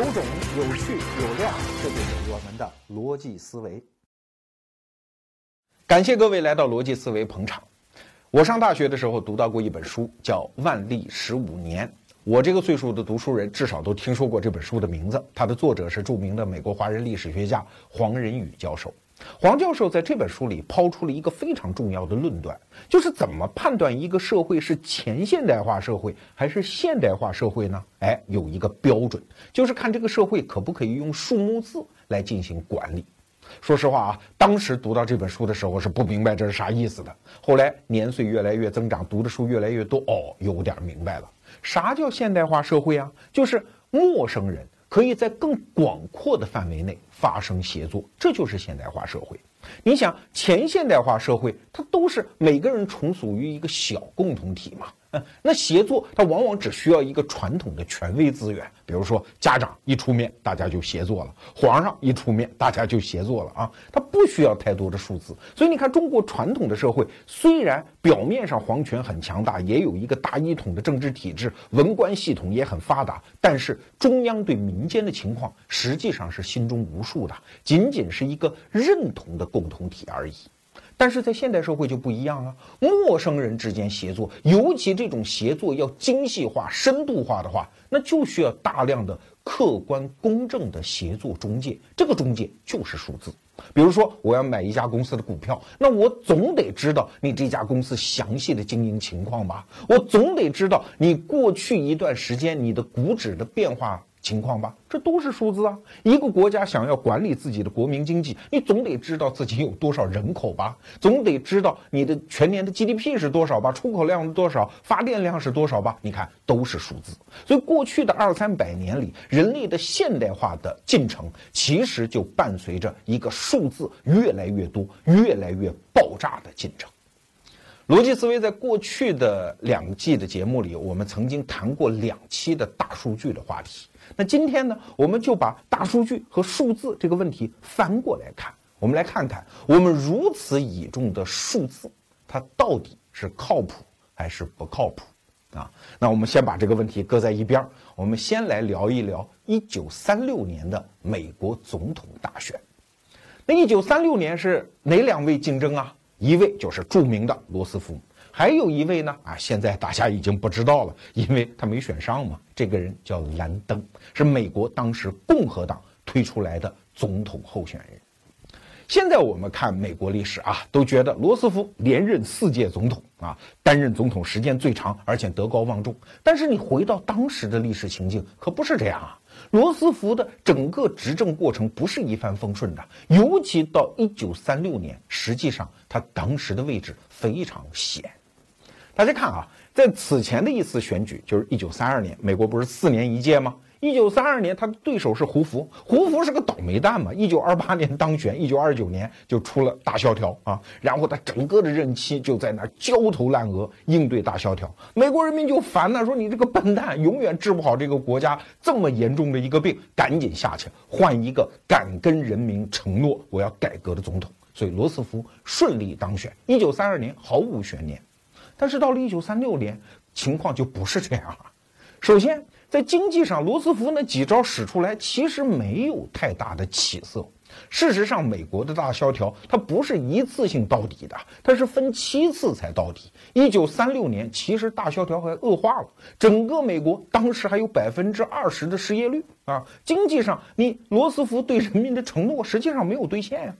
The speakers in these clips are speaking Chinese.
有种、有趣、有量，这就是我们的逻辑思维。感谢各位来到逻辑思维捧场。我上大学的时候读到过一本书，叫《万历十五年》。我这个岁数的读书人，至少都听说过这本书的名字。它的作者是著名的美国华人历史学家黄仁宇教授。黄教授在这本书里抛出了一个非常重要的论断，就是怎么判断一个社会是前现代化社会还是现代化社会呢？哎，有一个标准，就是看这个社会可不可以用数目字来进行管理。说实话啊，当时读到这本书的时候是不明白这是啥意思的。后来年岁越来越增长，读的书越来越多，哦，有点明白了。啥叫现代化社会啊？就是陌生人可以在更广阔的范围内发生协作，这就是现代化社会。你想，前现代化社会它都是每个人从属于一个小共同体嘛。那协作，它往往只需要一个传统的权威资源，比如说家长一出面，大家就协作了；皇上一出面，大家就协作了啊。它不需要太多的数字。所以你看，中国传统的社会虽然表面上皇权很强大，也有一个大一统的政治体制，文官系统也很发达，但是中央对民间的情况实际上是心中无数的，仅仅是一个认同的共同体而已。但是在现代社会就不一样啊，陌生人之间协作，尤其这种协作要精细化、深度化的话，那就需要大量的客观公正的协作中介。这个中介就是数字。比如说，我要买一家公司的股票，那我总得知道你这家公司详细的经营情况吧？我总得知道你过去一段时间你的股指的变化。情况吧，这都是数字啊！一个国家想要管理自己的国民经济，你总得知道自己有多少人口吧，总得知道你的全年的 GDP 是多少吧，出口量是多少，发电量是多少吧？你看，都是数字。所以，过去的二三百年里，人类的现代化的进程，其实就伴随着一个数字越来越多、越来越爆炸的进程。逻辑思维在过去的两季的节目里，我们曾经谈过两期的大数据的话题。那今天呢，我们就把大数据和数字这个问题翻过来看。我们来看看，我们如此倚重的数字，它到底是靠谱还是不靠谱啊？那我们先把这个问题搁在一边儿，我们先来聊一聊一九三六年的美国总统大选。那一九三六年是哪两位竞争啊？一位就是著名的罗斯福。还有一位呢啊，现在大家已经不知道了，因为他没选上嘛。这个人叫兰登，是美国当时共和党推出来的总统候选人。现在我们看美国历史啊，都觉得罗斯福连任四届总统啊，担任总统时间最长，而且德高望重。但是你回到当时的历史情境，可不是这样啊。罗斯福的整个执政过程不是一帆风顺的，尤其到一九三六年，实际上他当时的位置非常险。大家看啊，在此前的一次选举，就是一九三二年，美国不是四年一届吗？一九三二年，他的对手是胡佛，胡佛是个倒霉蛋嘛。一九二八年当选，一九二九年就出了大萧条啊，然后他整个的任期就在那焦头烂额应对大萧条，美国人民就烦了，说你这个笨蛋，永远治不好这个国家这么严重的一个病，赶紧下去换一个敢跟人民承诺我要改革的总统。所以罗斯福顺利当选，一九三二年毫无悬念。但是到了一九三六年，情况就不是这样了。首先，在经济上，罗斯福那几招使出来，其实没有太大的起色。事实上，美国的大萧条它不是一次性到底的，它是分七次才到底。一九三六年，其实大萧条还恶化了，整个美国当时还有百分之二十的失业率啊。经济上，你罗斯福对人民的承诺实际上没有兑现呀。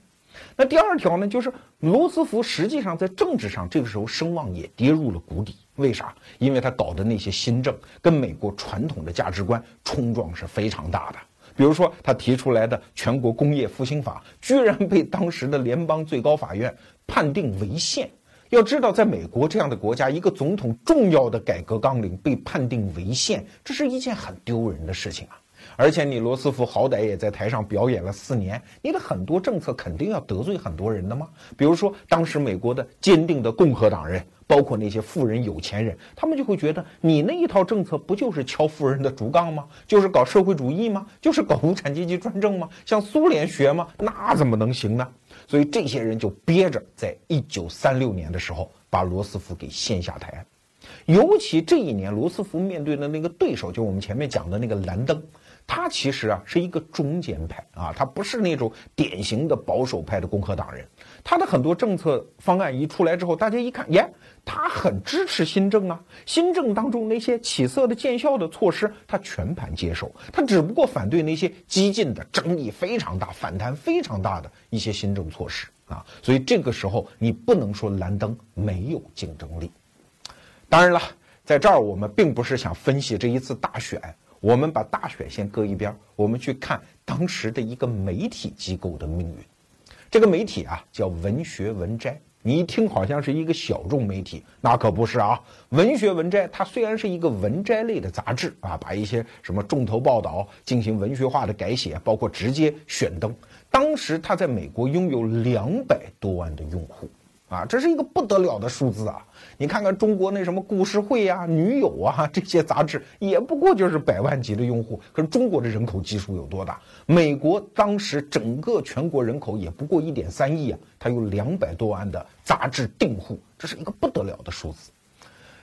那第二条呢，就是罗斯福实际上在政治上这个时候声望也跌入了谷底。为啥？因为他搞的那些新政跟美国传统的价值观冲撞是非常大的。比如说，他提出来的全国工业复兴法，居然被当时的联邦最高法院判定违宪。要知道，在美国这样的国家，一个总统重要的改革纲领被判定违宪，这是一件很丢人的事情啊。而且你罗斯福好歹也在台上表演了四年，你的很多政策肯定要得罪很多人的吗？比如说当时美国的坚定的共和党人，包括那些富人有钱人，他们就会觉得你那一套政策不就是敲富人的竹杠吗？就是搞社会主义吗？就是搞无产阶级专政吗？向苏联学吗？那怎么能行呢？所以这些人就憋着，在一九三六年的时候把罗斯福给掀下台。尤其这一年，罗斯福面对的那个对手，就我们前面讲的那个兰登。他其实啊是一个中间派啊，他不是那种典型的保守派的共和党人。他的很多政策方案一出来之后，大家一看，耶，他很支持新政啊，新政当中那些起色的见效的措施，他全盘接受。他只不过反对那些激进的、争议非常大、反弹非常大的一些新政措施啊。所以这个时候，你不能说兰登没有竞争力。当然了，在这儿我们并不是想分析这一次大选，我们把大选先搁一边，我们去看当时的一个媒体机构的命运。这个媒体啊叫文学文摘，你一听好像是一个小众媒体，那可不是啊。文学文摘它虽然是一个文摘类的杂志啊，把一些什么重头报道进行文学化的改写，包括直接选登。当时它在美国拥有两百多万的用户。啊，这是一个不得了的数字啊！你看看中国那什么故事会呀、女友啊这些杂志，也不过就是百万级的用户。可是中国的人口基数有多大？美国当时整个全国人口也不过一点三亿啊，它有两百多万的杂志订户，这是一个不得了的数字。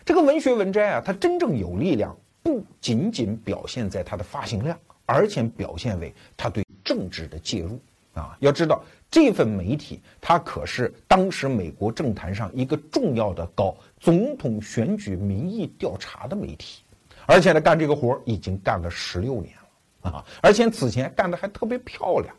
这个文学文摘啊，它真正有力量，不仅仅表现在它的发行量，而且表现为它对政治的介入啊。要知道。这份媒体，它可是当时美国政坛上一个重要的搞总统选举民意调查的媒体，而且呢，干这个活已经干了十六年了啊！而且此前干的还特别漂亮。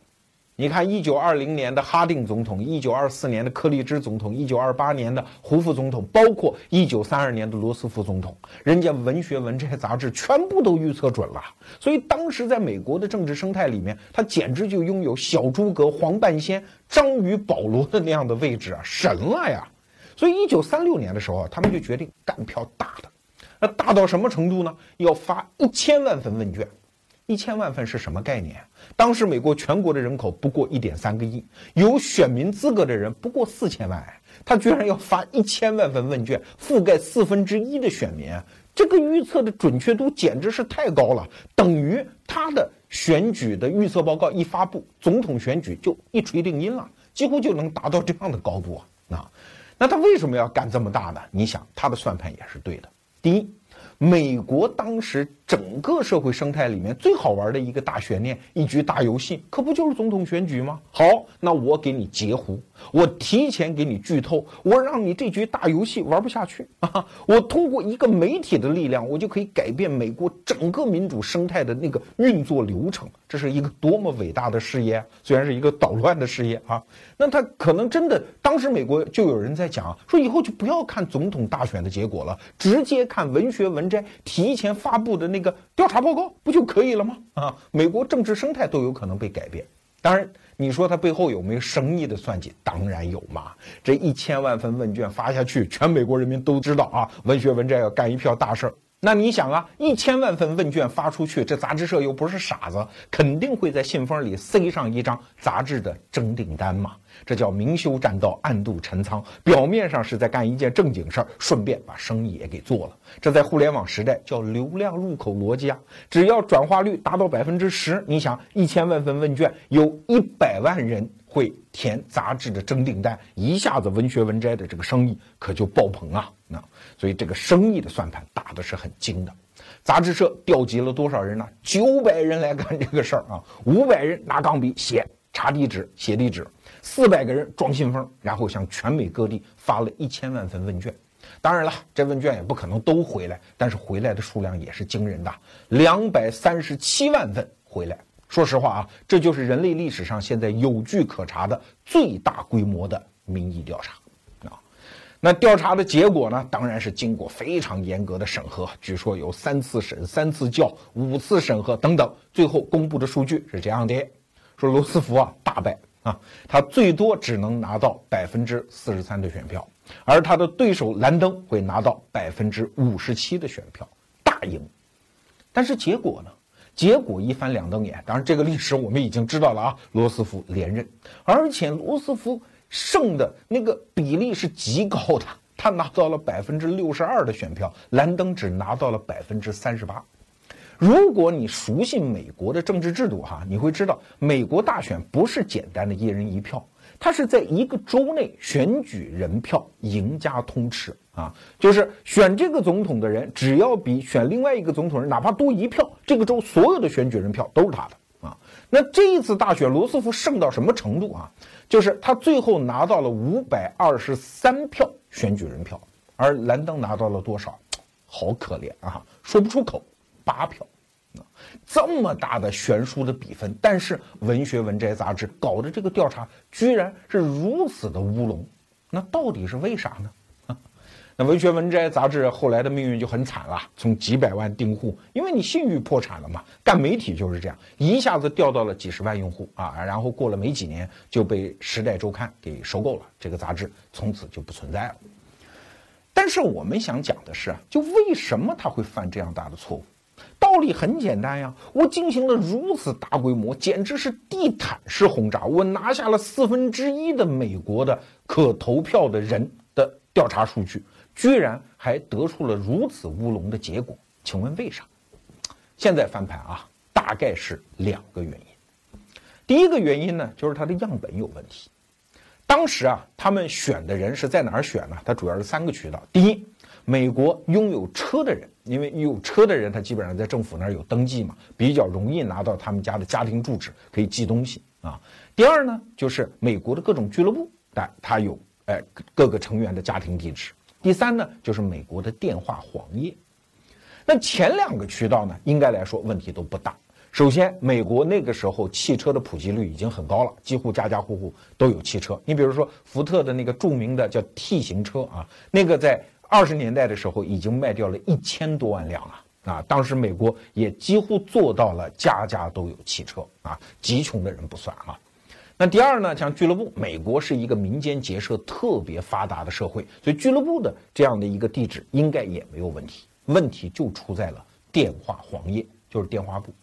你看，一九二零年的哈定总统，一九二四年的克利芝总统，一九二八年的胡副总统，包括一九三二年的罗斯福总统，人家《文学文摘》杂志全部都预测准了。所以当时在美国的政治生态里面，他简直就拥有小诸葛、黄半仙、章鱼、保罗的那样的位置啊，神了呀！所以一九三六年的时候，他们就决定干票大的，那大到什么程度呢？要发一千万份问卷。一千万份是什么概念？当时美国全国的人口不过一点三个亿，有选民资格的人不过四千万，他居然要发一千万份问卷，覆盖四分之一的选民，这个预测的准确度简直是太高了，等于他的选举的预测报告一发布，总统选举就一锤定音了，几乎就能达到这样的高度啊！啊，那他为什么要干这么大呢？你想，他的算盘也是对的。第一。美国当时整个社会生态里面最好玩的一个大悬念、一局大游戏，可不就是总统选举吗？好，那我给你截胡，我提前给你剧透，我让你这局大游戏玩不下去啊！我通过一个媒体的力量，我就可以改变美国整个民主生态的那个运作流程，这是一个多么伟大的事业！虽然是一个捣乱的事业啊，那他可能真的，当时美国就有人在讲，说以后就不要看总统大选的结果了，直接看文学文。摘提前发布的那一个调查报告不就可以了吗？啊，美国政治生态都有可能被改变。当然，你说他背后有没有生意的算计？当然有嘛。这一千万份问卷发下去，全美国人民都知道啊，文学文摘要干一票大事儿。那你想啊，一千万份问卷发出去，这杂志社又不是傻子，肯定会在信封里塞上一张杂志的征订单嘛。这叫明修栈道，暗度陈仓。表面上是在干一件正经事儿，顺便把生意也给做了。这在互联网时代叫流量入口逻辑啊！只要转化率达到百分之十，你想一千万份问卷，有一百万人会填杂志的征订单，一下子文学文摘的这个生意可就爆棚啊！那。所以这个生意的算盘打的是很精的，杂志社调集了多少人呢？九百人来干这个事儿啊，五百人拿钢笔写查地址写地址，四百个人装信封，然后向全美各地发了一千万份问卷。当然了，这问卷也不可能都回来，但是回来的数量也是惊人的，两百三十七万份回来。说实话啊，这就是人类历史上现在有据可查的最大规模的民意调查。那调查的结果呢？当然是经过非常严格的审核，据说有三次审、三次校、五次审核等等。最后公布的数据是这样的：说罗斯福啊大败啊，他最多只能拿到百分之四十三的选票，而他的对手兰登会拿到百分之五十七的选票，大赢。但是结果呢？结果一翻两瞪眼。当然，这个历史我们已经知道了啊，罗斯福连任，而且罗斯福。胜的那个比例是极高的，他拿到了百分之六十二的选票，兰登只拿到了百分之三十八。如果你熟悉美国的政治制度哈，你会知道美国大选不是简单的一人一票，它是在一个州内选举人票，赢家通吃。啊，就是选这个总统的人，只要比选另外一个总统人哪怕多一票，这个州所有的选举人票都是他的啊。那这一次大选，罗斯福胜到什么程度啊？就是他最后拿到了五百二十三票选举人票，而兰登拿到了多少？好可怜啊，说不出口，八票。啊这么大的悬殊的比分，但是《文学文摘》杂志搞的这个调查居然是如此的乌龙，那到底是为啥呢？那《文学文摘》杂志后来的命运就很惨了，从几百万订户，因为你信誉破产了嘛，干媒体就是这样，一下子掉到了几十万用户啊，然后过了没几年就被《时代周刊》给收购了，这个杂志从此就不存在了。但是我们想讲的是啊，就为什么他会犯这样大的错误？道理很简单呀，我进行了如此大规模，简直是地毯式轰炸，我拿下了四分之一的美国的可投票的人的调查数据，居然还得出了如此乌龙的结果，请问为啥？现在翻盘啊，大概是两个原因。第一个原因呢，就是它的样本有问题。当时啊，他们选的人是在哪儿选呢？它主要是三个渠道。第一，美国拥有车的人。因为有车的人，他基本上在政府那儿有登记嘛，比较容易拿到他们家的家庭住址，可以寄东西啊。第二呢，就是美国的各种俱乐部，但他有哎各个成员的家庭地址。第三呢，就是美国的电话黄页。那前两个渠道呢，应该来说问题都不大。首先，美国那个时候汽车的普及率已经很高了，几乎家家户户都有汽车。你比如说福特的那个著名的叫 T 型车啊，那个在。二十年代的时候，已经卖掉了一千多万辆了啊！当时美国也几乎做到了家家都有汽车啊，极穷的人不算啊。那第二呢，像俱乐部，美国是一个民间结社特别发达的社会，所以俱乐部的这样的一个地址应该也没有问题。问题就出在了电话黄页，就是电话簿。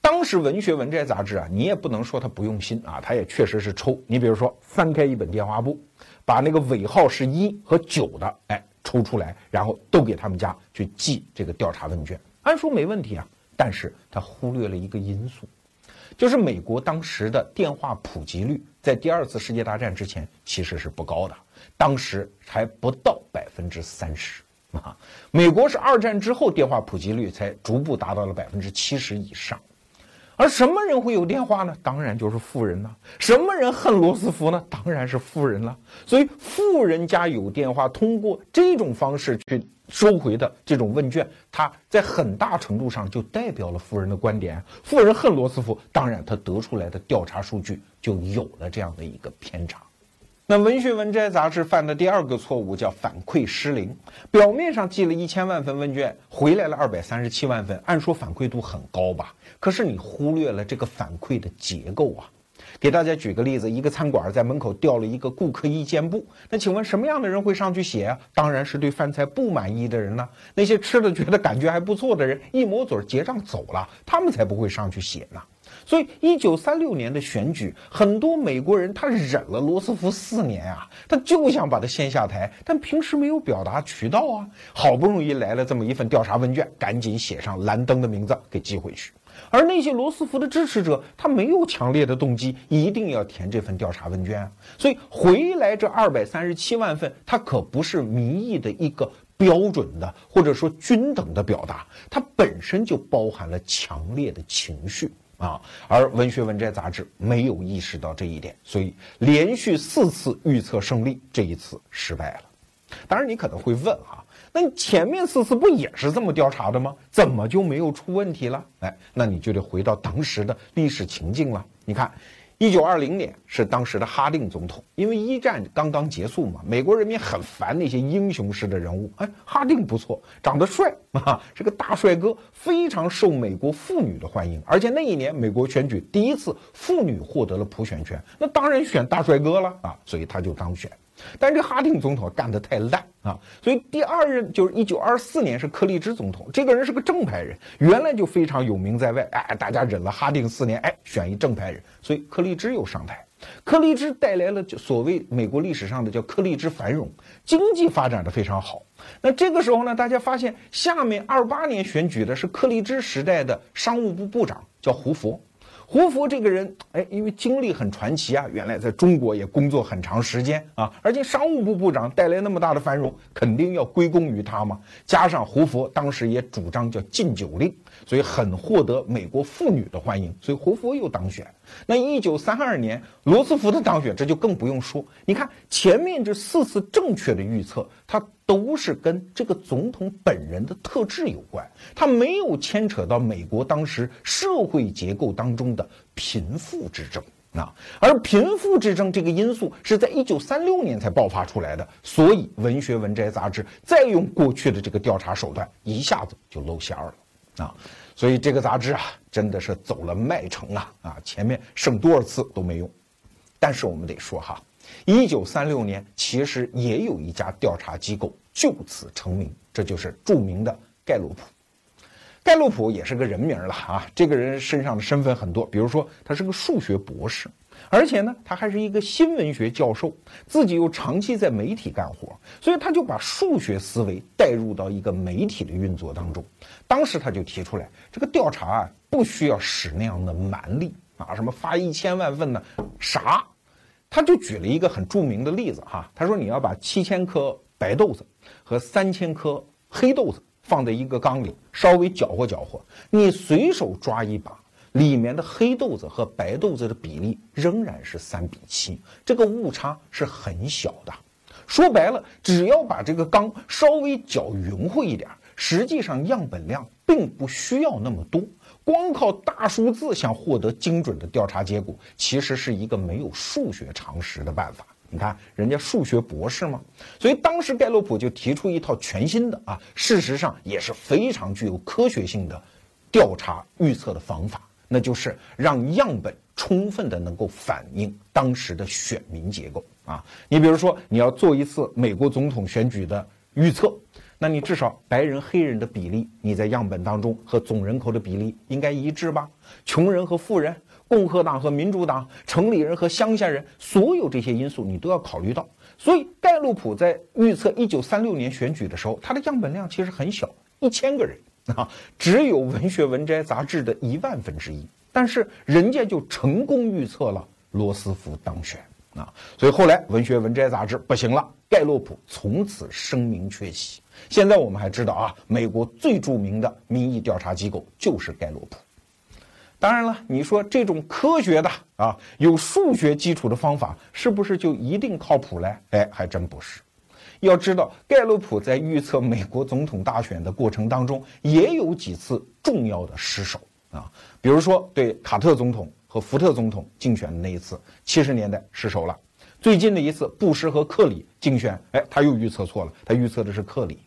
当时《文学文摘》杂志啊，你也不能说他不用心啊，他也确实是抽。你比如说，翻开一本电话簿，把那个尾号是一和九的，哎。抽出来，然后都给他们家去寄这个调查问卷，按说没问题啊。但是他忽略了一个因素，就是美国当时的电话普及率在第二次世界大战之前其实是不高的，当时还不到百分之三十啊。美国是二战之后电话普及率才逐步达到了百分之七十以上。而什么人会有电话呢？当然就是富人了。什么人恨罗斯福呢？当然是富人了。所以富人家有电话，通过这种方式去收回的这种问卷，它在很大程度上就代表了富人的观点。富人恨罗斯福，当然他得出来的调查数据就有了这样的一个偏差。那《文学文摘》杂志犯的第二个错误叫反馈失灵。表面上寄了一千万份问卷，回来了二百三十七万份，按说反馈度很高吧？可是你忽略了这个反馈的结构啊！给大家举个例子，一个餐馆在门口吊了一个顾客意见簿，那请问什么样的人会上去写啊？当然是对饭菜不满意的人呢。那些吃的觉得感觉还不错的人，一抹嘴结账走了，他们才不会上去写呢。所以，一九三六年的选举，很多美国人他忍了罗斯福四年啊，他就想把他掀下台，但平时没有表达渠道啊。好不容易来了这么一份调查问卷，赶紧写上兰登的名字给寄回去。而那些罗斯福的支持者，他没有强烈的动机，一定要填这份调查问卷。所以回来这二百三十七万份，它可不是民意的一个标准的或者说均等的表达，它本身就包含了强烈的情绪。啊，而《文学文摘》杂志没有意识到这一点，所以连续四次预测胜利，这一次失败了。当然，你可能会问啊，那前面四次不也是这么调查的吗？怎么就没有出问题了？哎，那你就得回到当时的历史情境了。你看。一九二零年是当时的哈定总统，因为一战刚刚结束嘛，美国人民很烦那些英雄式的人物。哎，哈定不错，长得帅啊，是个大帅哥，非常受美国妇女的欢迎。而且那一年美国选举第一次妇女获得了普选权，那当然选大帅哥了啊，所以他就当选。但这哈定总统干得太烂啊，所以第二任就是一九二四年是柯立芝总统，这个人是个正派人，原来就非常有名在外，哎，大家忍了哈定四年，哎，选一正派人，所以柯立芝又上台，柯立芝带来了就所谓美国历史上的叫柯立芝繁荣，经济发展的非常好。那这个时候呢，大家发现下面二八年选举的是柯立芝时代的商务部部长叫胡佛。胡佛这个人，哎，因为经历很传奇啊，原来在中国也工作很长时间啊，而且商务部部长带来那么大的繁荣，肯定要归功于他嘛。加上胡佛当时也主张叫禁酒令，所以很获得美国妇女的欢迎，所以胡佛又当选。那一九三二年罗斯福的当选，这就更不用说。你看前面这四次正确的预测，他。都是跟这个总统本人的特质有关，他没有牵扯到美国当时社会结构当中的贫富之争啊，而贫富之争这个因素是在一九三六年才爆发出来的，所以《文学文摘》杂志再用过去的这个调查手段，一下子就露馅儿了啊，所以这个杂志啊，真的是走了麦城了啊，前面剩多少次都没用，但是我们得说哈。一九三六年，其实也有一家调查机构就此成名，这就是著名的盖洛普。盖洛普也是个人名了啊，这个人身上的身份很多，比如说他是个数学博士，而且呢，他还是一个新闻学教授，自己又长期在媒体干活，所以他就把数学思维带入到一个媒体的运作当中。当时他就提出来，这个调查啊，不需要使那样的蛮力啊，什么发一千万份呢，啥？他就举了一个很著名的例子哈，他说你要把七千颗白豆子和三千颗黑豆子放在一个缸里，稍微搅和搅和，你随手抓一把，里面的黑豆子和白豆子的比例仍然是三比七，这个误差是很小的。说白了，只要把这个缸稍微搅匀乎一点，实际上样本量并不需要那么多。光靠大数字想获得精准的调查结果，其实是一个没有数学常识的办法。你看人家数学博士嘛，所以当时盖洛普就提出一套全新的啊，事实上也是非常具有科学性的调查预测的方法，那就是让样本充分的能够反映当时的选民结构啊。你比如说你要做一次美国总统选举的预测。那你至少白人黑人的比例，你在样本当中和总人口的比例应该一致吧？穷人和富人，共和党和民主党，城里人和乡下人，所有这些因素你都要考虑到。所以盖洛普在预测一九三六年选举的时候，他的样本量其实很小，一千个人 啊，只有《文学文摘》杂志的一万分之一，但是人家就成功预测了罗斯福当选啊。所以后来《文学文摘》杂志不行了，盖洛普从此声名鹊起。现在我们还知道啊，美国最著名的民意调查机构就是盖洛普。当然了，你说这种科学的啊，有数学基础的方法，是不是就一定靠谱嘞？哎，还真不是。要知道，盖洛普在预测美国总统大选的过程当中，也有几次重要的失手啊。比如说，对卡特总统和福特总统竞选的那一次，七十年代失手了。最近的一次，布什和克里竞选，哎，他又预测错了，他预测的是克里。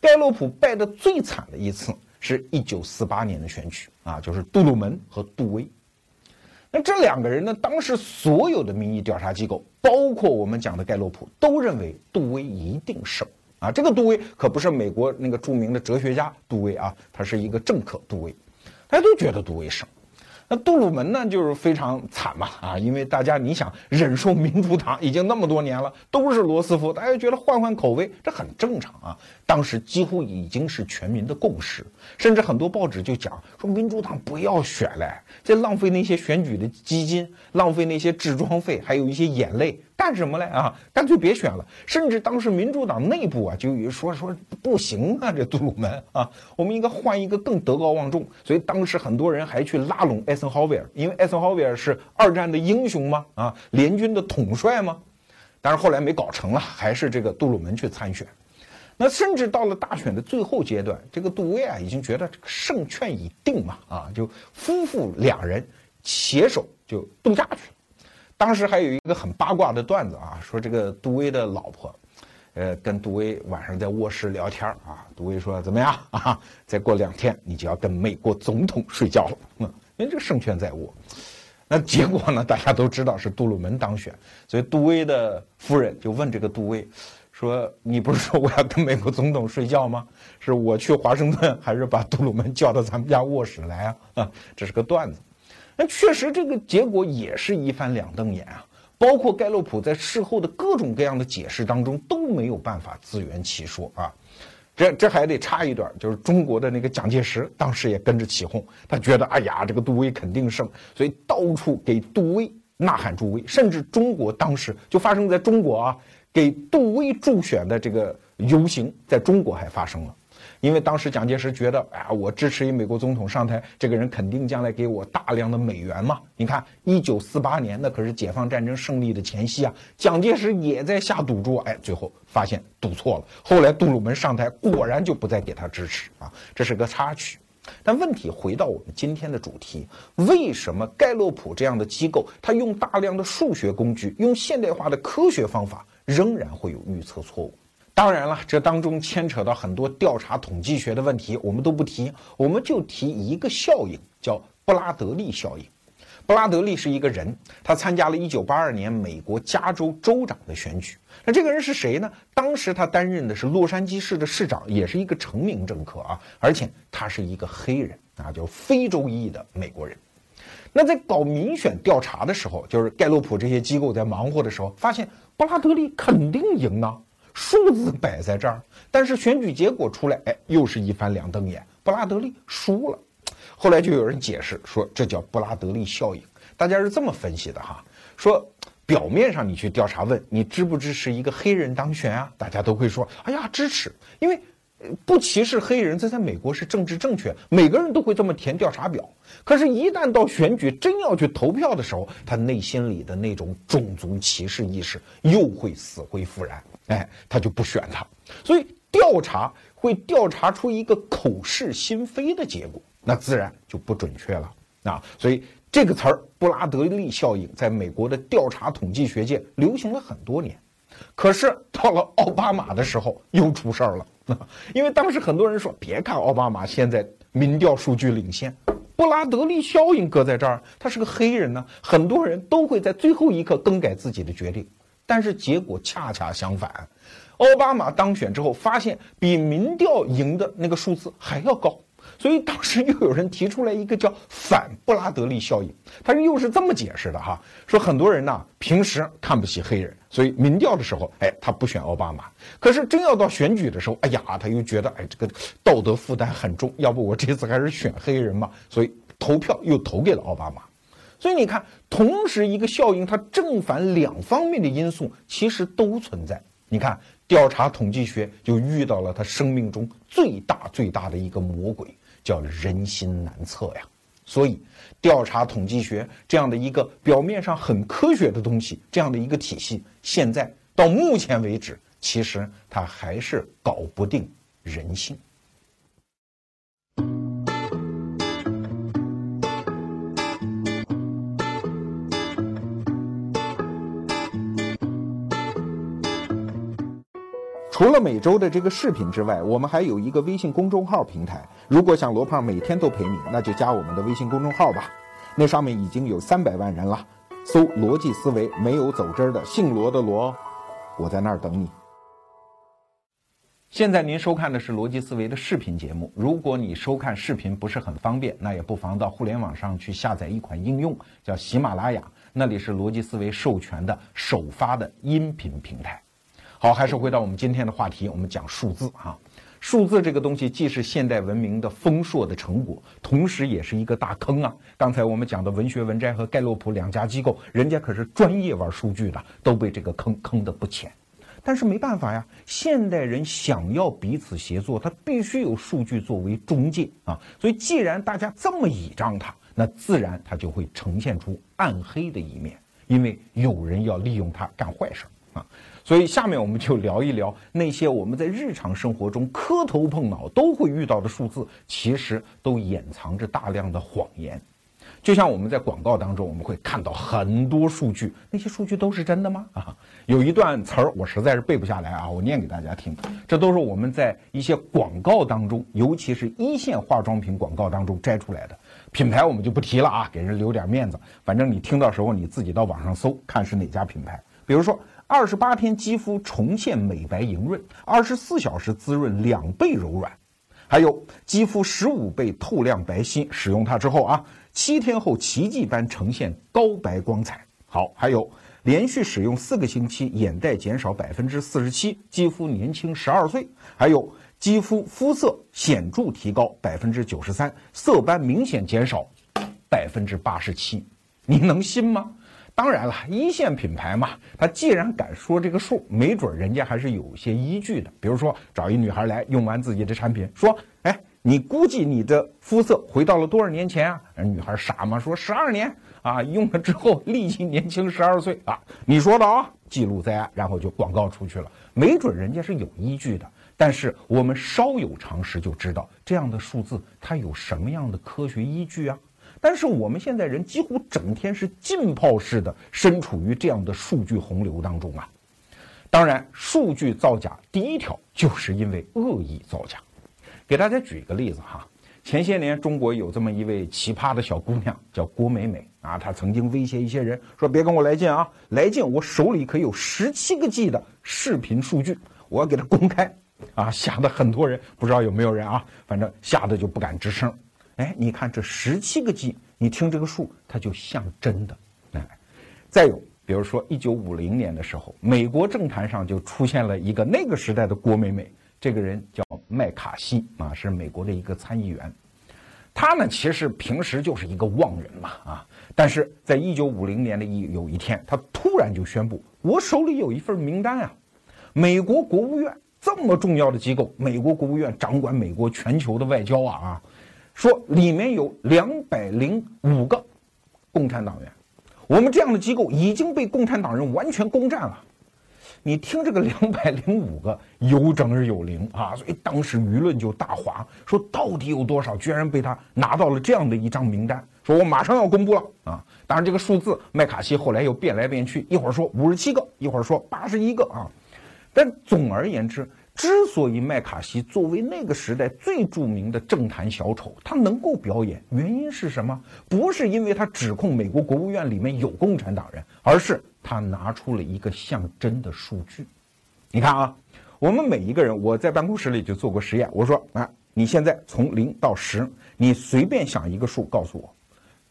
盖洛普败的最惨的一次是一九四八年的选举啊，就是杜鲁门和杜威。那这两个人呢，当时所有的民意调查机构，包括我们讲的盖洛普，都认为杜威一定胜啊。这个杜威可不是美国那个著名的哲学家杜威啊，他是一个政客杜威，大家都觉得杜威胜。那杜鲁门呢，就是非常惨嘛啊，因为大家你想忍受民主党已经那么多年了，都是罗斯福，大家觉得换换口味，这很正常啊。当时几乎已经是全民的共识，甚至很多报纸就讲说民主党不要选了，在浪费那些选举的基金，浪费那些置装费，还有一些眼泪。干什么嘞啊？干脆别选了。甚至当时民主党内部啊，就有说说不行啊，这杜鲁门啊，我们应该换一个更德高望重。所以当时很多人还去拉拢艾森豪威尔，因为艾森豪威尔是二战的英雄嘛，啊，联军的统帅嘛。但是后来没搞成了，还是这个杜鲁门去参选。那甚至到了大选的最后阶段，这个杜威啊已经觉得这个胜券已定嘛，啊，就夫妇两人携手就度假去了。当时还有一个很八卦的段子啊，说这个杜威的老婆，呃，跟杜威晚上在卧室聊天啊，杜威说怎么样 啊？再过两天你就要跟美国总统睡觉了，嗯，因为这个胜券在握。那结果呢？大家都知道是杜鲁门当选，所以杜威的夫人就问这个杜威，说你不是说我要跟美国总统睡觉吗？是我去华盛顿，还是把杜鲁门叫到咱们家卧室来啊？啊，这是个段子。那确实，这个结果也是一翻两瞪眼啊！包括盖洛普在事后的各种各样的解释当中都没有办法自圆其说啊！这这还得差一段，就是中国的那个蒋介石当时也跟着起哄，他觉得哎呀，这个杜威肯定胜，所以到处给杜威呐喊助威，甚至中国当时就发生在中国啊，给杜威助选的这个游行，在中国还发生了。因为当时蒋介石觉得，哎呀，我支持一美国总统上台，这个人肯定将来给我大量的美元嘛。你看，一九四八年那可是解放战争胜利的前夕啊，蒋介石也在下赌注，哎，最后发现赌错了。后来杜鲁门上台，果然就不再给他支持啊，这是个插曲。但问题回到我们今天的主题，为什么盖洛普这样的机构，他用大量的数学工具，用现代化的科学方法，仍然会有预测错误？当然了，这当中牵扯到很多调查统计学的问题，我们都不提，我们就提一个效应，叫布拉德利效应。布拉德利是一个人，他参加了一九八二年美国加州州长的选举。那这个人是谁呢？当时他担任的是洛杉矶市的市长，也是一个成名政客啊，而且他是一个黑人啊，叫非洲裔的美国人。那在搞民选调查的时候，就是盖洛普这些机构在忙活的时候，发现布拉德利肯定赢啊。数字摆在这儿，但是选举结果出来，哎，又是一翻两瞪眼，布拉德利输了。后来就有人解释说，这叫布拉德利效应。大家是这么分析的哈，说表面上你去调查问你支不支持一个黑人当选啊，大家都会说，哎呀支持，因为不歧视黑人，这在美国是政治正确，每个人都会这么填调查表。可是，一旦到选举真要去投票的时候，他内心里的那种种族歧视意识又会死灰复燃。哎，他就不选他，所以调查会调查出一个口是心非的结果，那自然就不准确了啊。所以这个词儿“布拉德利效应”在美国的调查统计学界流行了很多年，可是到了奥巴马的时候又出事儿了，因为当时很多人说：“别看奥巴马现在民调数据领先，布拉德利效应搁在这儿，他是个黑人呢，很多人都会在最后一刻更改自己的决定。”但是结果恰恰相反，奥巴马当选之后，发现比民调赢的那个数字还要高，所以当时又有人提出来一个叫反布拉德利效应，他又是这么解释的哈，说很多人呢平时看不起黑人，所以民调的时候，哎，他不选奥巴马，可是真要到选举的时候，哎呀，他又觉得哎这个道德负担很重，要不我这次还是选黑人嘛，所以投票又投给了奥巴马。所以你看，同时一个效应，它正反两方面的因素其实都存在。你看，调查统计学就遇到了他生命中最大最大的一个魔鬼，叫人心难测呀。所以，调查统计学这样的一个表面上很科学的东西，这样的一个体系，现在到目前为止，其实它还是搞不定人性。除了每周的这个视频之外，我们还有一个微信公众号平台。如果想罗胖每天都陪你，那就加我们的微信公众号吧。那上面已经有三百万人了，搜“逻辑思维”，没有走之的，姓罗的罗，我在那儿等你。现在您收看的是逻辑思维的视频节目。如果你收看视频不是很方便，那也不妨到互联网上去下载一款应用，叫喜马拉雅，那里是逻辑思维授权的首发的音频平台。好，还是回到我们今天的话题，我们讲数字哈。数字这个东西既是现代文明的丰硕的成果，同时也是一个大坑啊。刚才我们讲的文学文摘和盖洛普两家机构，人家可是专业玩数据的，都被这个坑坑得不浅。但是没办法呀，现代人想要彼此协作，他必须有数据作为中介啊。所以既然大家这么倚仗它，那自然它就会呈现出暗黑的一面，因为有人要利用它干坏事儿啊。所以，下面我们就聊一聊那些我们在日常生活中磕头碰脑都会遇到的数字，其实都掩藏着大量的谎言。就像我们在广告当中，我们会看到很多数据，那些数据都是真的吗？啊，有一段词儿我实在是背不下来啊，我念给大家听。这都是我们在一些广告当中，尤其是一线化妆品广告当中摘出来的。品牌我们就不提了啊，给人留点面子。反正你听到时候你自己到网上搜，看是哪家品牌。比如说。二十八天肌肤重现美白莹润，二十四小时滋润两倍柔软，还有肌肤十五倍透亮白皙。使用它之后啊，七天后奇迹般呈现高白光彩。好，还有连续使用四个星期，眼袋减少百分之四十七，肌肤年轻十二岁。还有肌肤肤色显著提高百分之九十三，色斑明显减少百分之八十七，你能信吗？当然了，一线品牌嘛，他既然敢说这个数，没准人家还是有些依据的。比如说，找一女孩来用完自己的产品，说：“哎，你估计你的肤色回到了多少年前啊？”女孩傻吗？说：“十二年啊，用了之后立即年轻十二岁啊。”你说的啊，记录在案，然后就广告出去了，没准人家是有依据的。但是我们稍有常识就知道，这样的数字它有什么样的科学依据啊？但是我们现在人几乎整天是浸泡式的身处于这样的数据洪流当中啊。当然，数据造假第一条就是因为恶意造假。给大家举一个例子哈，前些年中国有这么一位奇葩的小姑娘叫郭美美啊，她曾经威胁一些人说：“别跟我来劲啊，来劲我手里可有十七个 G 的视频数据，我要给她公开。”啊，吓得很多人不知道有没有人啊，反正吓得就不敢吱声。哎，你看这十七个 G，你听这个数，它就像真的。哎，再有，比如说一九五零年的时候，美国政坛上就出现了一个那个时代的郭美美，这个人叫麦卡锡啊，是美国的一个参议员。他呢，其实平时就是一个妄人嘛啊，但是在一九五零年的一有一天，他突然就宣布，我手里有一份名单啊，美国国务院。这么重要的机构，美国国务院掌管美国全球的外交啊啊，说里面有两百零五个共产党员，我们这样的机构已经被共产党人完全攻占了。你听这个两百零五个有整而有零啊，所以当时舆论就大哗，说到底有多少，居然被他拿到了这样的一张名单，说我马上要公布了啊。当然这个数字麦卡锡后来又变来变去，一会儿说五十七个，一会儿说八十一个啊。但总而言之，之所以麦卡锡作为那个时代最著名的政坛小丑，他能够表演，原因是什么？不是因为他指控美国国务院里面有共产党人，而是他拿出了一个像真的数据。你看啊，我们每一个人，我在办公室里就做过实验，我说啊，你现在从零到十，你随便想一个数告诉我，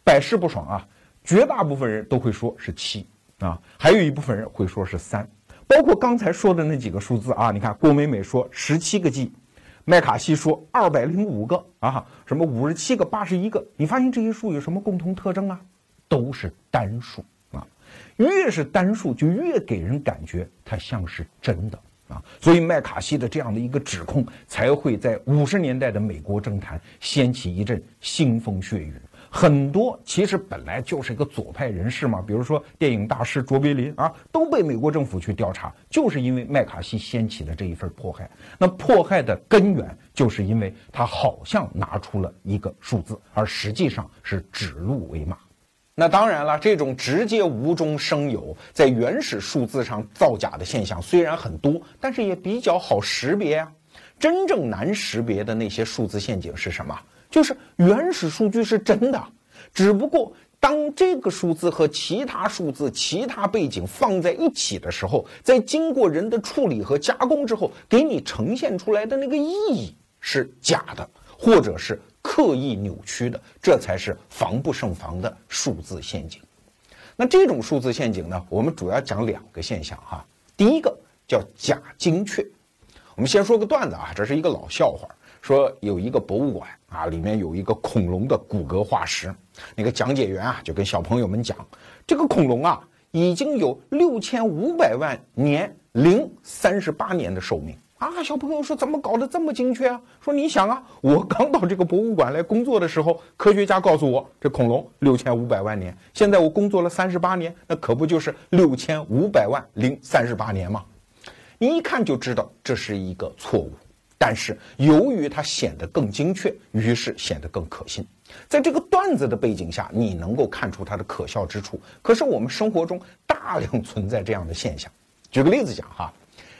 百试不爽啊，绝大部分人都会说是七啊，还有一部分人会说是三。包括刚才说的那几个数字啊，你看郭美美说十七个 G，麦卡锡说二百零五个啊，什么五十七个、八十一个，你发现这些数有什么共同特征啊？都是单数啊，越是单数就越给人感觉它像是真的啊，所以麦卡锡的这样的一个指控才会在五十年代的美国政坛掀起一阵腥风血雨。很多其实本来就是一个左派人士嘛，比如说电影大师卓别林啊，都被美国政府去调查，就是因为麦卡锡掀起的这一份迫害。那迫害的根源，就是因为他好像拿出了一个数字，而实际上是指鹿为马。那当然了，这种直接无中生有，在原始数字上造假的现象虽然很多，但是也比较好识别啊。真正难识别的那些数字陷阱是什么？就是原始数据是真的，只不过当这个数字和其他数字、其他背景放在一起的时候，在经过人的处理和加工之后，给你呈现出来的那个意义是假的，或者是刻意扭曲的，这才是防不胜防的数字陷阱。那这种数字陷阱呢，我们主要讲两个现象哈。第一个叫假精确。我们先说个段子啊，这是一个老笑话。说有一个博物馆啊，里面有一个恐龙的骨骼化石。那个讲解员啊，就跟小朋友们讲，这个恐龙啊，已经有六千五百万年零三十八年的寿命啊。小朋友说，怎么搞得这么精确啊？说你想啊，我刚到这个博物馆来工作的时候，科学家告诉我，这恐龙六千五百万年。现在我工作了三十八年，那可不就是六千五百万零三十八年吗？你一看就知道这是一个错误。但是由于它显得更精确，于是显得更可信。在这个段子的背景下，你能够看出它的可笑之处。可是我们生活中大量存在这样的现象。举个例子讲哈，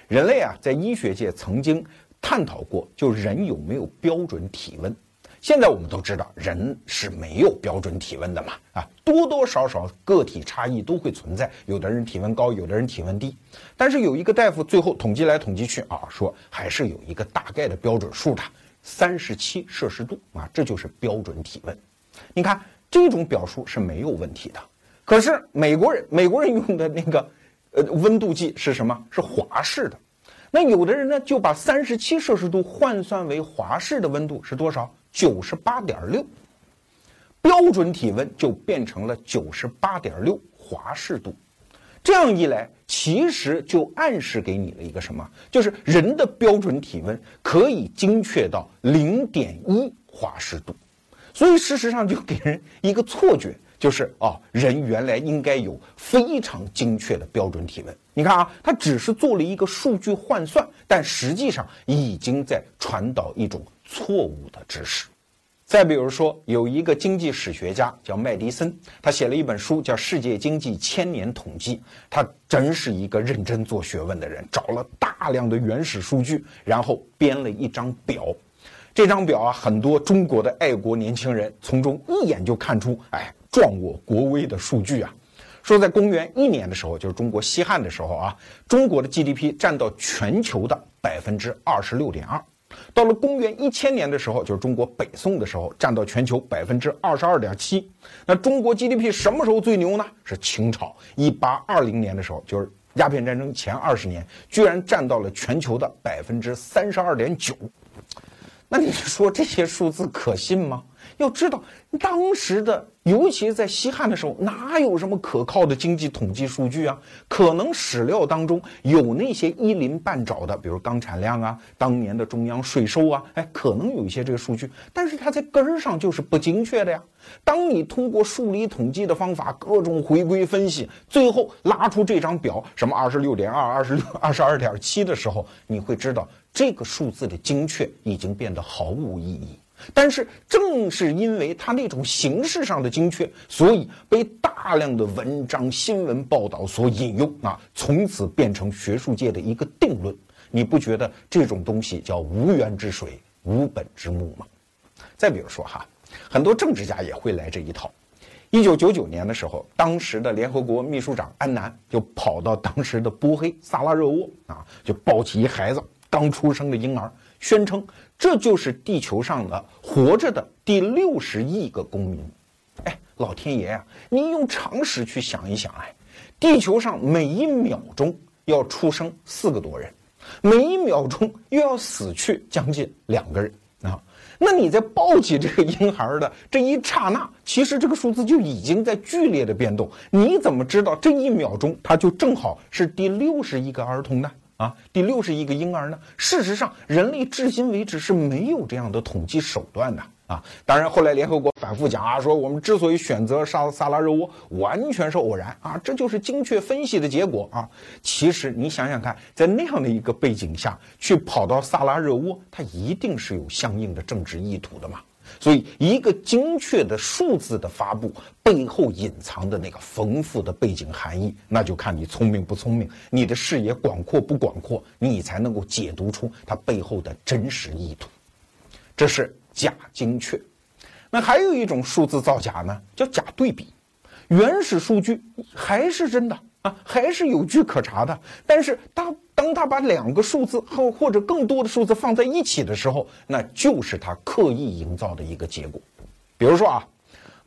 人类啊，在医学界曾经探讨过，就人有没有标准体温。现在我们都知道，人是没有标准体温的嘛，啊，多多少少个体差异都会存在，有的人体温高，有的人体温低。但是有一个大夫最后统计来统计去啊，说还是有一个大概的标准数的，三十七摄氏度啊，这就是标准体温。你看这种表述是没有问题的。可是美国人，美国人用的那个呃温度计是什么？是华氏的。那有的人呢，就把三十七摄氏度换算为华氏的温度是多少？九十八点六，标准体温就变成了九十八点六华氏度。这样一来，其实就暗示给你了一个什么？就是人的标准体温可以精确到零点一华氏度。所以事实上就给人一个错觉，就是啊，人原来应该有非常精确的标准体温。你看啊，他只是做了一个数据换算，但实际上已经在传导一种错误的知识。再比如说，有一个经济史学家叫麦迪森，他写了一本书叫《世界经济千年统计》。他真是一个认真做学问的人，找了大量的原始数据，然后编了一张表。这张表啊，很多中国的爱国年轻人从中一眼就看出，哎，壮我国威的数据啊。说在公元一年的时候，就是中国西汉的时候啊，中国的 GDP 占到全球的百分之二十六点二。到了公元一千年的时候，就是中国北宋的时候，占到全球百分之二十二点七。那中国 GDP 什么时候最牛呢？是清朝一八二零年的时候，就是鸦片战争前二十年，居然占到了全球的百分之三十二点九。那你说这些数字可信吗？要知道，当时的，尤其在西汉的时候，哪有什么可靠的经济统计数据啊？可能史料当中有那些一鳞半爪的，比如钢产量啊，当年的中央税收啊，哎，可能有一些这个数据，但是它在根儿上就是不精确的呀。当你通过数理统计的方法，各种回归分析，最后拉出这张表，什么二十六点二、二十六、二十二点七的时候，你会知道这个数字的精确已经变得毫无意义。但是正是因为它那种形式上的精确，所以被大量的文章、新闻报道所引用啊，从此变成学术界的一个定论。你不觉得这种东西叫无源之水、无本之木吗？再比如说哈，很多政治家也会来这一套。一九九九年的时候，当时的联合国秘书长安南就跑到当时的波黑萨拉热窝啊，就抱起一孩子刚出生的婴儿，宣称。这就是地球上的活着的第六十亿个公民，哎，老天爷啊！你用常识去想一想，哎，地球上每一秒钟要出生四个多人，每一秒钟又要死去将近两个人啊！那你在抱起这个婴孩的这一刹那，其实这个数字就已经在剧烈的变动。你怎么知道这一秒钟它就正好是第六十亿个儿童呢？啊，第六十亿个婴儿呢？事实上，人类至今为止是没有这样的统计手段的啊。当然，后来联合国反复讲啊，说我们之所以选择萨萨拉热窝，完全是偶然啊，这就是精确分析的结果啊。其实你想想看，在那样的一个背景下去跑到萨拉热窝，它一定是有相应的政治意图的嘛。所以，一个精确的数字的发布背后隐藏的那个丰富的背景含义，那就看你聪明不聪明，你的视野广阔不广阔，你才能够解读出它背后的真实意图。这是假精确。那还有一种数字造假呢，叫假对比。原始数据还是真的啊，还是有据可查的，但是当当他把两个数字或或者更多的数字放在一起的时候，那就是他刻意营造的一个结果。比如说啊，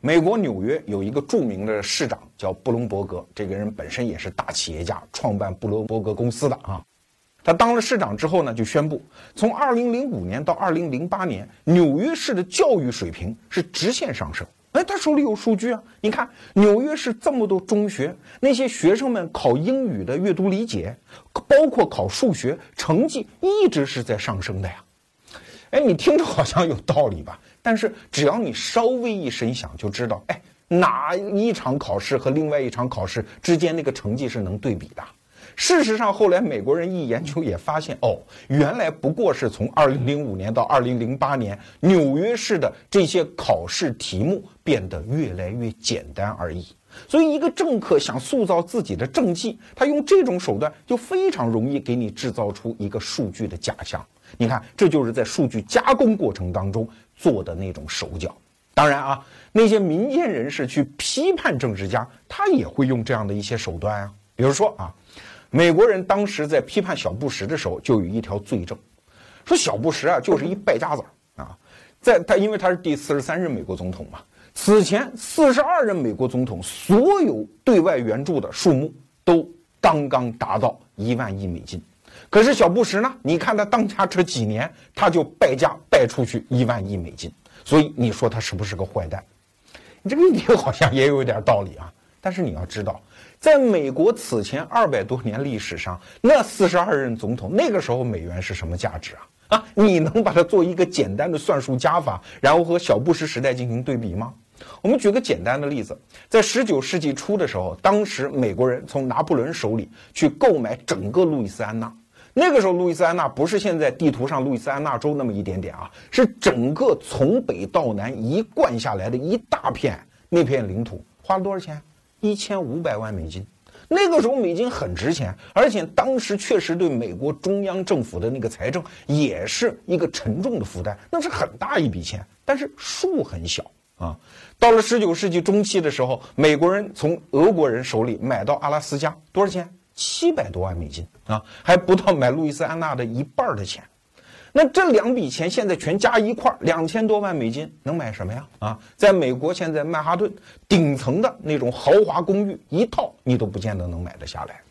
美国纽约有一个著名的市长叫布隆伯格，这个人本身也是大企业家，创办布隆伯格公司的啊。他当了市长之后呢，就宣布从2005年到2008年，纽约市的教育水平是直线上升。哎，他手里有数据啊！你看，纽约市这么多中学，那些学生们考英语的阅读理解，包括考数学，成绩一直是在上升的呀。哎，你听着好像有道理吧？但是只要你稍微一深想，就知道，哎，哪一场考试和另外一场考试之间那个成绩是能对比的？事实上，后来美国人一研究也发现，哦，原来不过是从2005年到2008年，纽约市的这些考试题目变得越来越简单而已。所以，一个政客想塑造自己的政绩，他用这种手段就非常容易给你制造出一个数据的假象。你看，这就是在数据加工过程当中做的那种手脚。当然啊，那些民间人士去批判政治家，他也会用这样的一些手段啊，比如说啊。美国人当时在批判小布什的时候，就有一条罪证，说小布什啊就是一败家子儿啊，在他因为他是第四十三任美国总统嘛，此前四十二任美国总统所有对外援助的数目都刚刚达到一万亿美金，可是小布什呢？你看他当家这几年，他就败家败出去一万亿美金，所以你说他是不是个坏蛋？你这个一听好像也有点道理啊。但是你要知道，在美国此前二百多年历史上，那四十二任总统，那个时候美元是什么价值啊？啊，你能把它做一个简单的算术加法，然后和小布什时代进行对比吗？我们举个简单的例子，在十九世纪初的时候，当时美国人从拿破仑手里去购买整个路易斯安那。那个时候，路易斯安那不是现在地图上路易斯安那州那么一点点啊，是整个从北到南一贯下来的一大片那片领土，花了多少钱？一千五百万美金。那个时候美金很值钱，而且当时确实对美国中央政府的那个财政也是一个沉重的负担，那是很大一笔钱，但是数很小。啊，到了十九世纪中期的时候，美国人从俄国人手里买到阿拉斯加，多少钱？七百多万美金啊，还不到买路易斯安那的一半的钱。那这两笔钱现在全加一块儿，两千多万美金能买什么呀？啊，在美国现在曼哈顿顶层的那种豪华公寓一套，你都不见得能买得下来。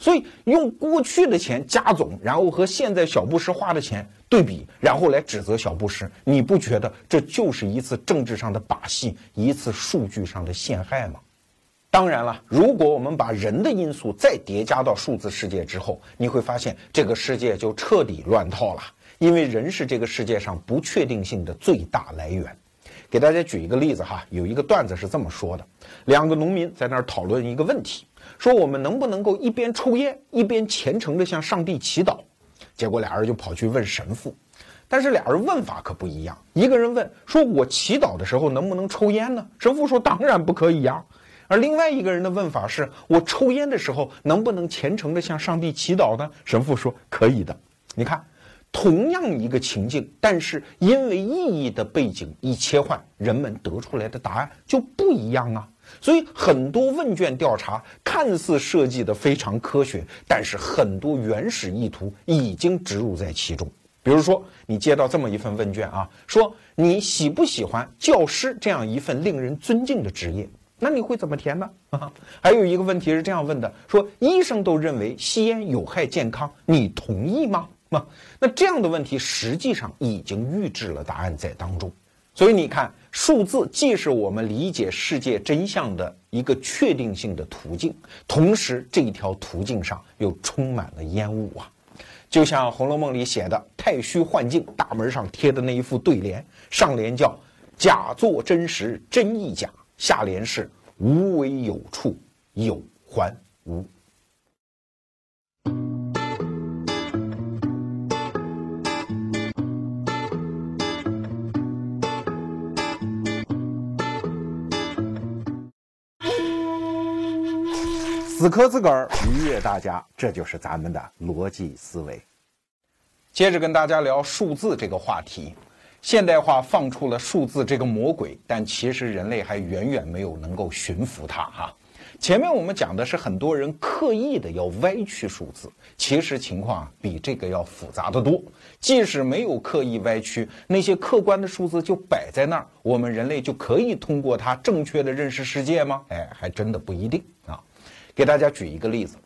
所以用过去的钱加总，然后和现在小布什花的钱。对比，然后来指责小布什，你不觉得这就是一次政治上的把戏，一次数据上的陷害吗？当然了，如果我们把人的因素再叠加到数字世界之后，你会发现这个世界就彻底乱套了。因为人是这个世界上不确定性的最大来源。给大家举一个例子哈，有一个段子是这么说的：两个农民在那儿讨论一个问题，说我们能不能够一边抽烟一边虔诚地向上帝祈祷？结果俩人就跑去问神父，但是俩人问法可不一样。一个人问说：“我祈祷的时候能不能抽烟呢？”神父说：“当然不可以呀。”而另外一个人的问法是：“我抽烟的时候能不能虔诚地向上帝祈祷呢？”神父说：“可以的。”你看，同样一个情境，但是因为意义的背景一切换，人们得出来的答案就不一样啊。所以很多问卷调查看似设计的非常科学，但是很多原始意图已经植入在其中。比如说，你接到这么一份问卷啊，说你喜不喜欢教师这样一份令人尊敬的职业？那你会怎么填呢？啊 还有一个问题是这样问的：说医生都认为吸烟有害健康，你同意吗？那这样的问题实际上已经预置了答案在当中。所以你看。数字既是我们理解世界真相的一个确定性的途径，同时这一条途径上又充满了烟雾啊！就像《红楼梦》里写的“太虚幻境”大门上贴的那一副对联，上联叫“假作真实，真亦假”，下联是“无为有处，有还无”。死磕自个儿，愉悦大家，这就是咱们的逻辑思维。接着跟大家聊数字这个话题。现代化放出了数字这个魔鬼，但其实人类还远远没有能够驯服它哈。前面我们讲的是很多人刻意的要歪曲数字，其实情况比这个要复杂的多。即使没有刻意歪曲，那些客观的数字就摆在那儿，我们人类就可以通过它正确的认识世界吗？哎，还真的不一定啊。给大家举一个例子，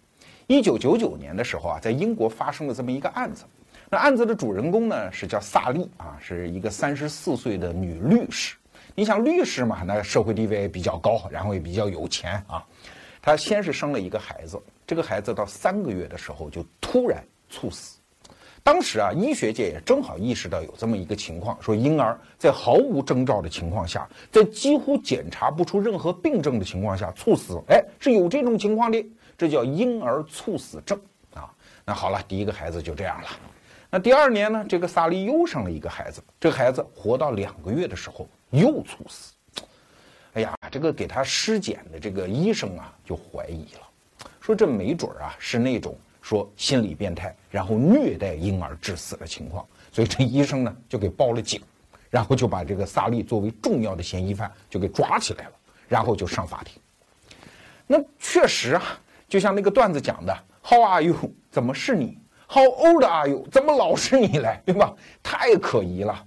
一九九九年的时候啊，在英国发生了这么一个案子。那案子的主人公呢是叫萨利啊，是一个三十四岁的女律师。你想律师嘛，那社会地位比较高，然后也比较有钱啊。她先是生了一个孩子，这个孩子到三个月的时候就突然猝死。当时啊，医学界也正好意识到有这么一个情况，说婴儿在毫无征兆的情况下，在几乎检查不出任何病症的情况下猝死，哎，是有这种情况的，这叫婴儿猝死症啊。那好了，第一个孩子就这样了。那第二年呢，这个萨利又生了一个孩子，这孩子活到两个月的时候又猝死。哎呀，这个给他尸检的这个医生啊，就怀疑了，说这没准啊是那种。说心理变态，然后虐待婴儿致死的情况，所以这医生呢就给报了警，然后就把这个萨利作为重要的嫌疑犯就给抓起来了，然后就上法庭。那确实啊，就像那个段子讲的，How are you？怎么是你？How old are you？怎么老是你来？对吧？太可疑了。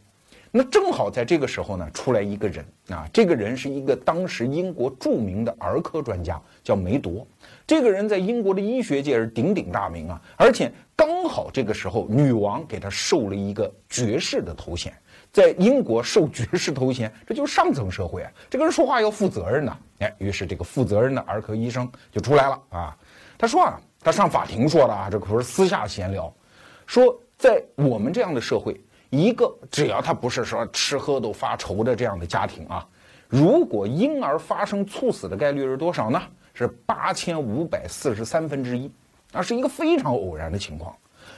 那正好在这个时候呢，出来一个人啊，这个人是一个当时英国著名的儿科专家，叫梅铎。这个人在英国的医学界是鼎鼎大名啊，而且刚好这个时候女王给他授了一个爵士的头衔，在英国授爵士头衔，这就是上层社会啊，这个人说话要负责任呐。哎，于是这个负责任的儿科医生就出来了啊，他说啊，他上法庭说的啊，这可是私下闲聊，说在我们这样的社会，一个只要他不是说吃喝都发愁的这样的家庭啊，如果婴儿发生猝死的概率是多少呢？是八千五百四十三分之一，啊，是一个非常偶然的情况。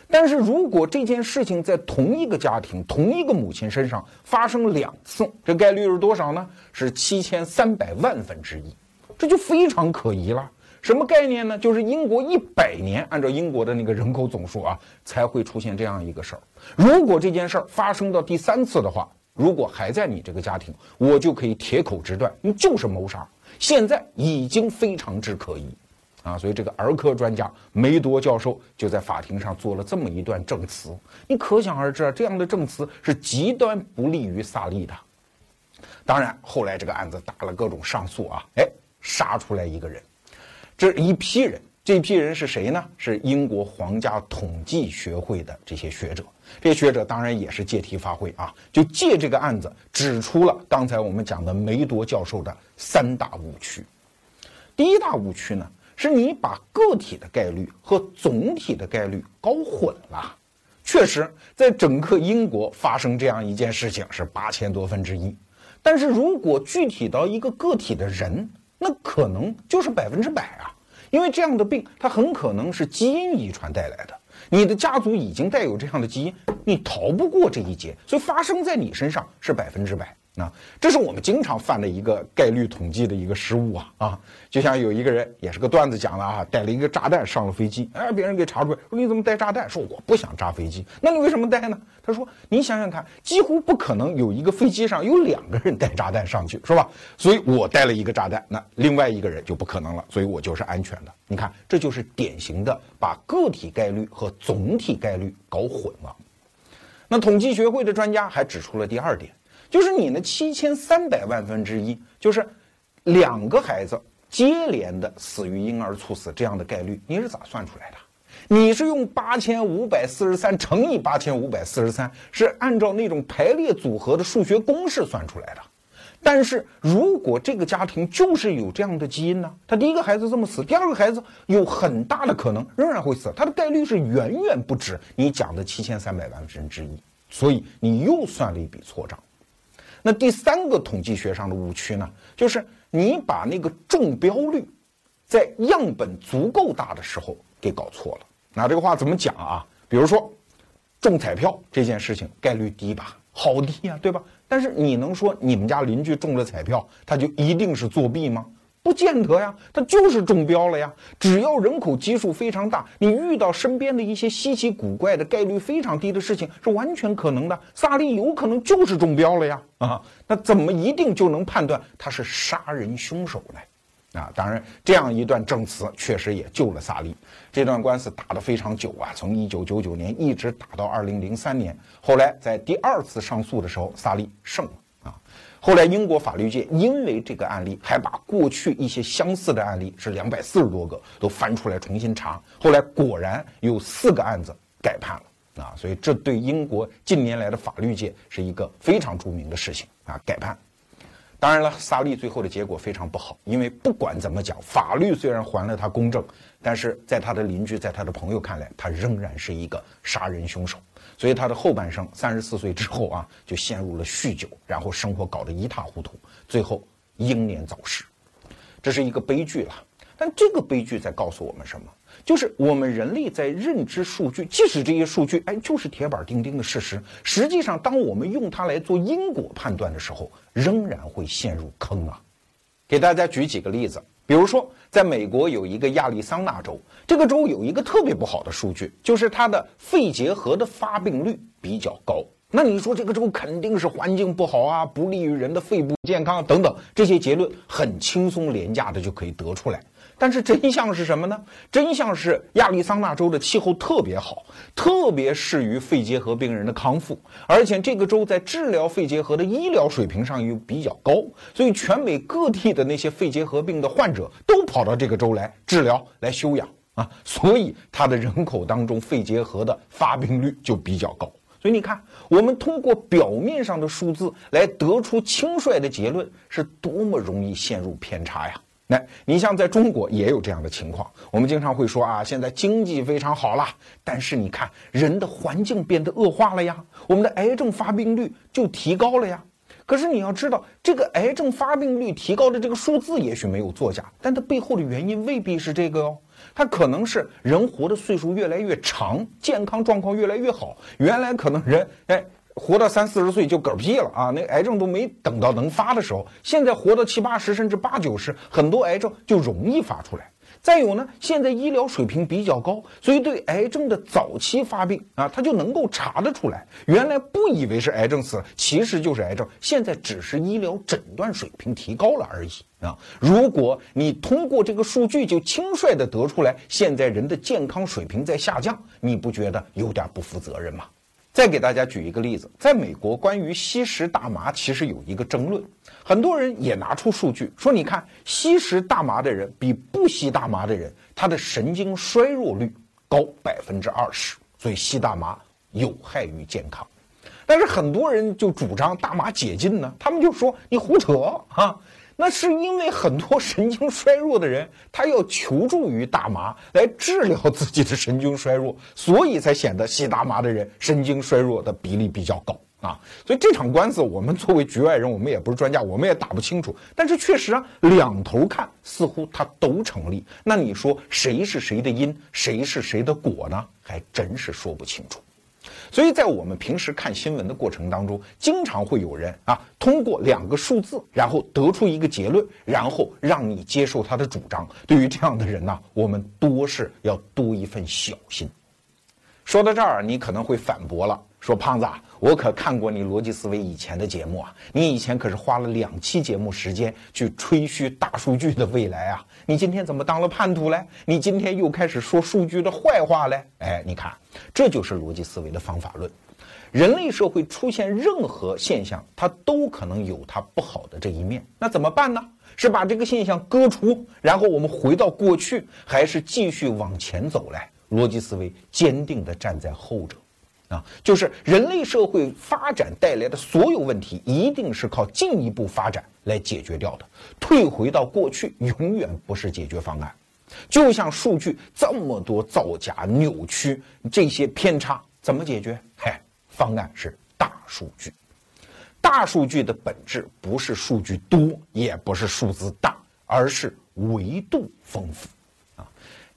但是如果这件事情在同一个家庭、同一个母亲身上发生两次，这概率是多少呢？是七千三百万分之一，这就非常可疑了。什么概念呢？就是英国一百年，按照英国的那个人口总数啊，才会出现这样一个事儿。如果这件事儿发生到第三次的话，如果还在你这个家庭，我就可以铁口直断，你就是谋杀。现在已经非常之可疑，啊，所以这个儿科专家梅多教授就在法庭上做了这么一段证词。你可想而知啊，这样的证词是极端不利于萨利的。当然，后来这个案子打了各种上诉啊，哎，杀出来一个人，这一批人，这批人是谁呢？是英国皇家统计学会的这些学者。这些学者当然也是借题发挥啊，就借这个案子指出了刚才我们讲的梅多教授的三大误区。第一大误区呢，是你把个体的概率和总体的概率搞混了。确实，在整个英国发生这样一件事情是八千多分之一，但是如果具体到一个个体的人，那可能就是百分之百啊，因为这样的病它很可能是基因遗传带来的。你的家族已经带有这样的基因，你逃不过这一劫，所以发生在你身上是百分之百。那这是我们经常犯的一个概率统计的一个失误啊啊！就像有一个人也是个段子讲了啊，带了一个炸弹上了飞机，哎，别人给查出来，说你怎么带炸弹？说我不想炸飞机，那你为什么带呢？他说你想想看，几乎不可能有一个飞机上有两个人带炸弹上去，是吧？所以我带了一个炸弹，那另外一个人就不可能了，所以我就是安全的。你看，这就是典型的把个体概率和总体概率搞混了。那统计学会的专家还指出了第二点。就是你那七千三百万分之一，就是两个孩子接连的死于婴儿猝死这样的概率，你是咋算出来的？你是用八千五百四十三乘以八千五百四十三，是按照那种排列组合的数学公式算出来的。但是如果这个家庭就是有这样的基因呢？他第一个孩子这么死，第二个孩子有很大的可能仍然会死，他的概率是远远不止你讲的七千三百万分之一，所以你又算了一笔错账。那第三个统计学上的误区呢，就是你把那个中标率，在样本足够大的时候给搞错了。那这个话怎么讲啊？比如说，中彩票这件事情概率低吧，好低呀，对吧？但是你能说你们家邻居中了彩票，他就一定是作弊吗？不见得呀，他就是中标了呀。只要人口基数非常大，你遇到身边的一些稀奇古怪的概率非常低的事情是完全可能的。萨利有可能就是中标了呀，啊，那怎么一定就能判断他是杀人凶手呢？啊，当然，这样一段证词确实也救了萨利。这段官司打得非常久啊，从一九九九年一直打到二零零三年。后来在第二次上诉的时候，萨利胜了。后来，英国法律界因为这个案例，还把过去一些相似的案例是两百四十多个都翻出来重新查。后来果然有四个案子改判了啊，所以这对英国近年来的法律界是一个非常著名的事情啊，改判。当然了，萨利最后的结果非常不好，因为不管怎么讲，法律虽然还了他公正，但是在他的邻居、在他的朋友看来，他仍然是一个杀人凶手。所以他的后半生，三十四岁之后啊，就陷入了酗酒，然后生活搞得一塌糊涂，最后英年早逝，这是一个悲剧了。但这个悲剧在告诉我们什么？就是我们人类在认知数据，即使这些数据哎就是铁板钉钉的事实，实际上当我们用它来做因果判断的时候，仍然会陷入坑啊。给大家举几个例子。比如说，在美国有一个亚利桑那州，这个州有一个特别不好的数据，就是它的肺结核的发病率比较高。那你说这个州肯定是环境不好啊，不利于人的肺部健康等等，这些结论很轻松廉价的就可以得出来。但是真相是什么呢？真相是亚利桑那州的气候特别好，特别适于肺结核病人的康复，而且这个州在治疗肺结核的医疗水平上又比较高，所以全美各地的那些肺结核病的患者都跑到这个州来治疗、来休养啊，所以它的人口当中肺结核的发病率就比较高。所以你看，我们通过表面上的数字来得出轻率的结论，是多么容易陷入偏差呀！那你像在中国也有这样的情况，我们经常会说啊，现在经济非常好了，但是你看人的环境变得恶化了呀，我们的癌症发病率就提高了呀。可是你要知道，这个癌症发病率提高的这个数字也许没有作假，但它背后的原因未必是这个哦。它可能是人活的岁数越来越长，健康状况越来越好。原来可能人哎活到三四十岁就嗝屁了啊，那癌症都没等到能发的时候，现在活到七八十甚至八九十，很多癌症就容易发出来。再有呢，现在医疗水平比较高，所以对癌症的早期发病啊，它就能够查得出来。原来不以为是癌症死，其实就是癌症，现在只是医疗诊断水平提高了而已啊。如果你通过这个数据就轻率地得出来，现在人的健康水平在下降，你不觉得有点不负责任吗？再给大家举一个例子，在美国，关于吸食大麻，其实有一个争论，很多人也拿出数据说，你看吸食大麻的人比不吸大麻的人，他的神经衰弱率高百分之二十，所以吸大麻有害于健康。但是很多人就主张大麻解禁呢，他们就说你胡扯啊。那是因为很多神经衰弱的人，他要求助于大麻来治疗自己的神经衰弱，所以才显得吸大麻的人神经衰弱的比例比较高啊。所以这场官司，我们作为局外人，我们也不是专家，我们也打不清楚。但是确实啊，两头看似乎它都成立。那你说谁是谁的因，谁是谁的果呢？还真是说不清楚。所以在我们平时看新闻的过程当中，经常会有人啊，通过两个数字，然后得出一个结论，然后让你接受他的主张。对于这样的人呢，我们多是要多一份小心。说到这儿，你可能会反驳了，说胖子，我可看过你逻辑思维以前的节目啊，你以前可是花了两期节目时间去吹嘘大数据的未来啊，你今天怎么当了叛徒嘞？你今天又开始说数据的坏话嘞？哎，你看，这就是逻辑思维的方法论。人类社会出现任何现象，它都可能有它不好的这一面，那怎么办呢？是把这个现象割除，然后我们回到过去，还是继续往前走嘞？逻辑思维坚定地站在后者，啊，就是人类社会发展带来的所有问题，一定是靠进一步发展来解决掉的。退回到过去，永远不是解决方案。就像数据这么多造假、扭曲这些偏差，怎么解决？嗨，方案是大数据。大数据的本质不是数据多，也不是数字大，而是维度丰富。啊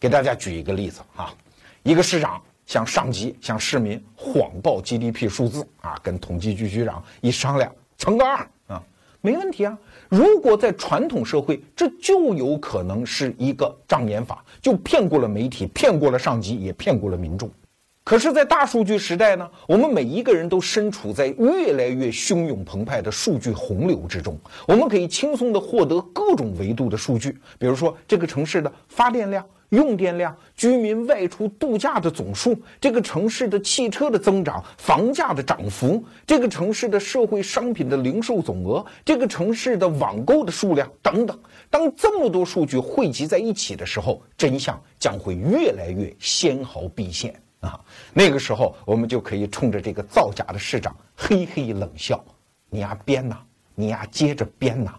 给大家举一个例子啊，一个市长向上级、向市民谎报 GDP 数字啊，跟统计局局长一商量，乘个二啊，没问题啊。如果在传统社会，这就有可能是一个障眼法，就骗过了媒体，骗过了上级，也骗过了民众。可是，在大数据时代呢，我们每一个人都身处在越来越汹涌澎湃的数据洪流之中，我们可以轻松地获得各种维度的数据，比如说这个城市的发电量。用电量、居民外出度假的总数、这个城市的汽车的增长、房价的涨幅、这个城市的社会商品的零售总额、这个城市的网购的数量等等，当这么多数据汇集在一起的时候，真相将会越来越纤毫毕现啊！那个时候，我们就可以冲着这个造假的市长嘿嘿冷笑：“你呀编呐，你呀接着编呐。”